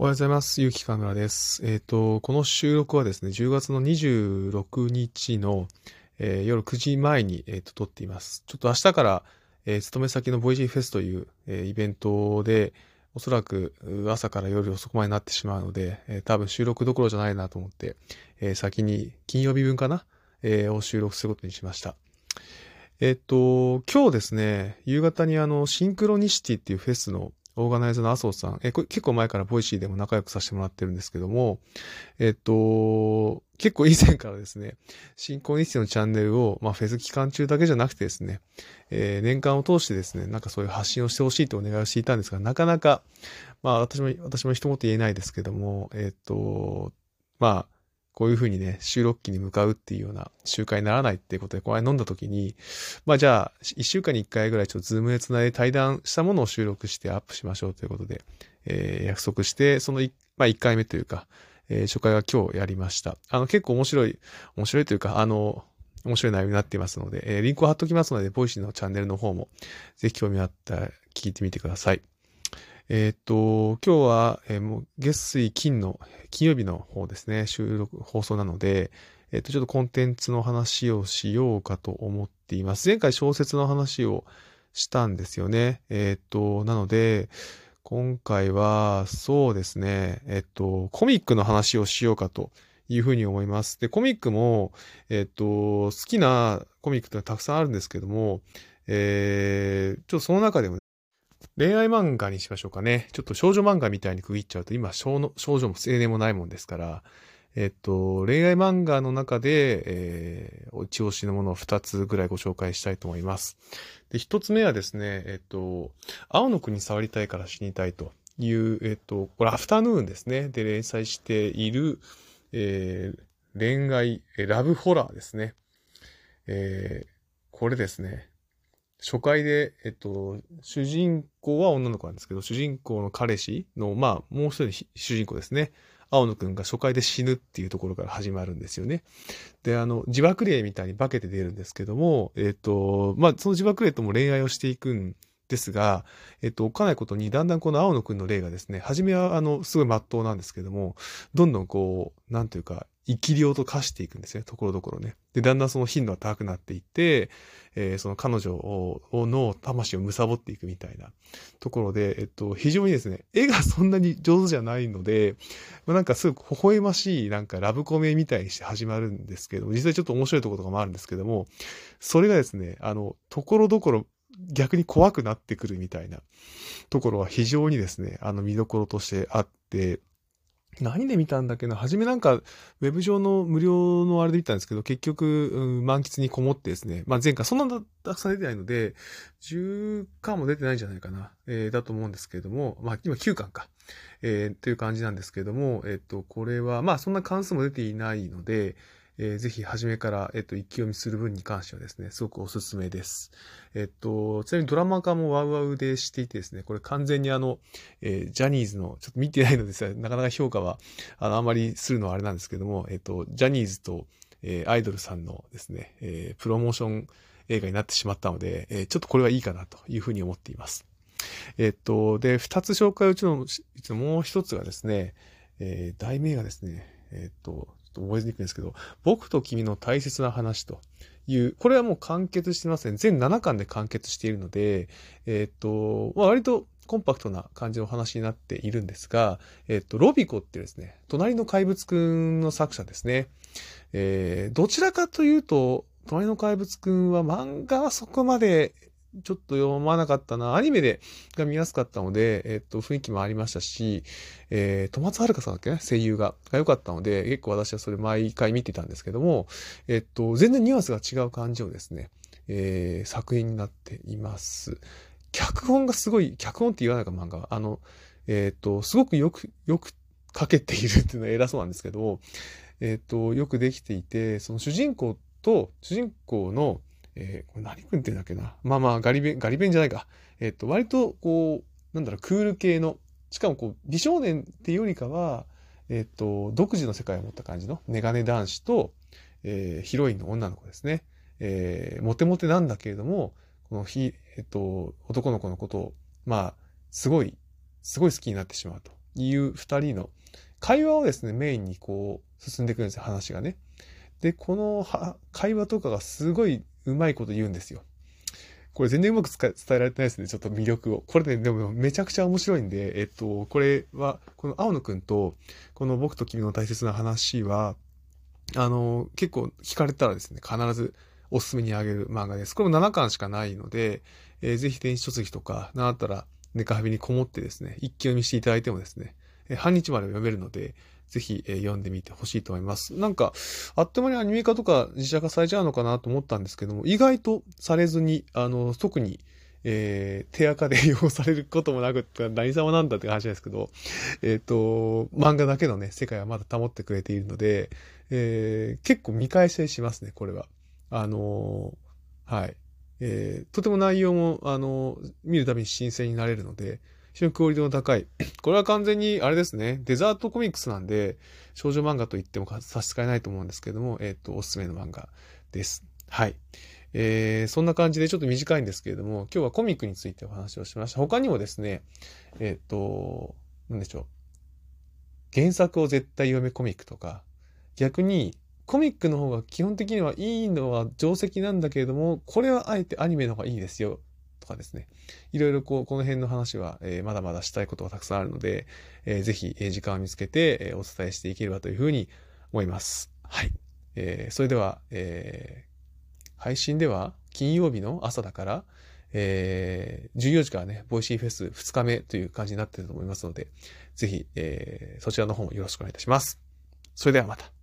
おはようございます。ゆうきかむらです。えっ、と、この収録はですね、10月の26日の、えー夜9時前に、えーと撮っています。ちょっと明日から、えー勤め先のボイシーフェスという、えイベントで、おそらく朝から夜遅くまでになってしまうので、え多分収録どころじゃないなと思って、え先に金曜日分かな、えを収録することにしました。えっ、と、今日ですね、夕方にあの、シンクロニシティっていうフェスのオーガナイザーの麻生さん、え、これ結構前からボイシーでも仲良くさせてもらってるんですけども、えっと、結構以前からですね、シンクロニシティのチャンネルを、まあ、フェス期間中だけじゃなくてですね、えー年間を通してですね、なんかそういう発信をしてほしいとお願いをしていたんですが、なかなか、まあ、私も、私も一言言えないですけども、えっと、まあ、こういうふうにね、収録機に向かうっていうような習慣にならないっていうことで、この間飲んだ時に、まあじゃあ、一週間に一回ぐらいちょっとズームでつないで対談したものを収録してアップしましょうということで、えー約束して、そのい、まあ一回目というか、えー初回は今日やりました。あの結構面白い、面白いというか、あの、面白い内容になっていますので、えーリンクを貼っときますので、ボイシーのチャンネルの方も、ぜひ興味あったら聞いてみてください。えーっと、今日は、えーもう月水金の、金曜日の方ですね、収録、放送なので、えーっと、ちょっとコンテンツの話をしようかと思っています。前回小説の話をしたんですよね。えっと、なので、今回は、そうですね、えっと、コミックの話をしようかというふうに思います。で、コミックも、えっと、好きなコミックってたくさんあるんですけども、えー、ちょっとその中でも恋愛漫画にしましょうかね。ちょっと少女漫画みたいに区切っちゃうと、今少の、少女も青年もないもんですから、えっと、恋愛漫画の中で、えー、一押しのものを2つぐらいご紹介したいと思います。で、1つ目はですね、えっと、青の国触りたいから死にたいという、えっと、これアフタヌーンですね。で連載している、えー恋愛、ラブホラーですね。えーこれですね。初回で、えっと、主人公は女の子なんですけど、主人公の彼氏の、まあ、もう一人主人公ですね。青野くんが初回で死ぬっていうところから始まるんですよね。で、あの、自爆霊みたいに化けて出るんですけども、えっと、まあ、その自爆霊とも恋愛をしていくんですが、えっと、おかないことに、だんだんこの青野くんの霊がですね、初めは、あの、すごい真っ当なんですけども、どんどんこう、なんというか、生き量と化していくんですね、ところどころね。で、だんだんその頻度が高くなっていって、えーその彼女をの魂を貪っていくみたいなところで、えっと、非常にですね、絵がそんなに上手じゃないので、まあなんかすごく微笑ましい、なんかラブコメみたいにして始まるんですけども、実際ちょっと面白いところとかもあるんですけども、それがですね、あの、ところどころ逆に怖くなってくるみたいなところは非常にですね、あの見どころとしてあって、何で見たんだっけな？初めなんか、ウェブ上の無料のあれで見たんですけど、結局、うん満喫にこもってですね、まあ前回そんなたくさん出てないので、10巻も出てないんじゃないかな、えーだと思うんですけれども、まあ今9巻か、えーという感じなんですけれども、えっ、と、これは、まあそんな関数も出ていないので、えーぜひ初めから、えっ、と、一気読みする分に関してはですね、すごくおすすめです。えっ、と、ちなみにドラマ化もワウワウでしていてですね、これ完全にあの、えージャニーズの、ちょっと見てないのですが、なかなか評価は、あの、あまりするのはあれなんですけども、えっ、と、ジャニーズと、えーアイドルさんのですね、えープロモーション映画になってしまったので、えーちょっとこれはいいかなというふうに思っています。えっと、で、二つ紹介うちの、うちのもう一つがですね、えー題名がですね、えっと、と覚えにくいんですけど、僕と君の大切な話という、これはもう完結してますね。全7巻で完結しているので、えっと、まあ、割とコンパクトな感じの話になっているんですが、えっと、ロビコってですね、隣の怪物くんの作者ですね。えーどちらかというと、隣の怪物くんは漫画はそこまでちょっと読まなかったな。アニメでが見やすかったので、えっと、雰囲気もありましたし、えー、戸松遥さんだっけ？ね、声優が。が良かったので、結構私はそれ毎回見てたんですけども、えっと、全然ニュアンスが違う感じをですね、えー作品になっています。脚本がすごい、脚本って言わないか漫画は。あの、えっと、すごくよく、よく書けているっていうのは偉そうなんですけど、えっと、よくできていて、その主人公と、主人公の、えーこれ何君ってんだっけな？まあまあ、ガリ弁、ガリ弁じゃないか。えっと、割と、こう、なんだろう、クール系の、しかもこう、美少年っていうよりかは、えっと、独自の世界を持った感じのメガネ男子と、えーヒロインの女の子ですね。えーモテモテなんだけれども、このひ、えっと、男の子のことを、まあ、すごい、すごい好きになってしまうという二人の会話をですね、メインにこう、進んでいくんですよ、話がね。で、このは会話とかがすごいうまいこと言うんですよ。これ全然うまく伝えられてないですね、ちょっと魅力を。これね、でもめちゃくちゃ面白いんで、えっと、これは、この青野くんと、この僕と君の大切な話は、あの、結構聞かれたらですね、必ずおすすめにあげる漫画です。これも7巻しかないので、えー、ぜひ電子書籍とか、なったら、ネカフェにこもってですね、一気読みしていただいてもですね、えー、半日まで読めるので、ぜひ、えー、読んでみてほしいと思います。なんか、あっという間にアニメ化とか自社化されちゃうのかなと思ったんですけども、意外とされずに、あの、特に、えー、手垢で利用されることもなくって何様なんだって話ですけど、えっ、ー、と、漫画だけのね、世界はまだ保ってくれているので、えー、結構見返したりしますね、これは。あのー、はい。えー、とても内容も、あのー、見るたびに新鮮になれるので、非常にクオリティの高い。これは完全に、あれですね、デザートコミックスなんで、少女漫画と言っても差し支えないと思うんですけども、えっ、ー、と、おすすめの漫画です。はい。えー、そんな感じでちょっと短いんですけれども、今日はコミックについてお話をしました。他にもですね、えっ、ー、と、なんでしょう。原作を絶対読めコミックとか、逆にコミックの方が基本的にはいいのは定石なんだけれども、これはあえてアニメの方がいいですよ。とかですね。いろいろこう、この辺の話は、えー、まだまだしたいことがたくさんあるので、えー、ぜひ、えー、時間を見つけて、えー、お伝えしていければというふうに思います。はい。えー、それでは、えー、配信では金曜日の朝だから、えー、14時からね、ボイシーフェス2日目という感じになっていると思いますので、ぜひ、えー、そちらの方もよろしくお願いいたします。それではまた。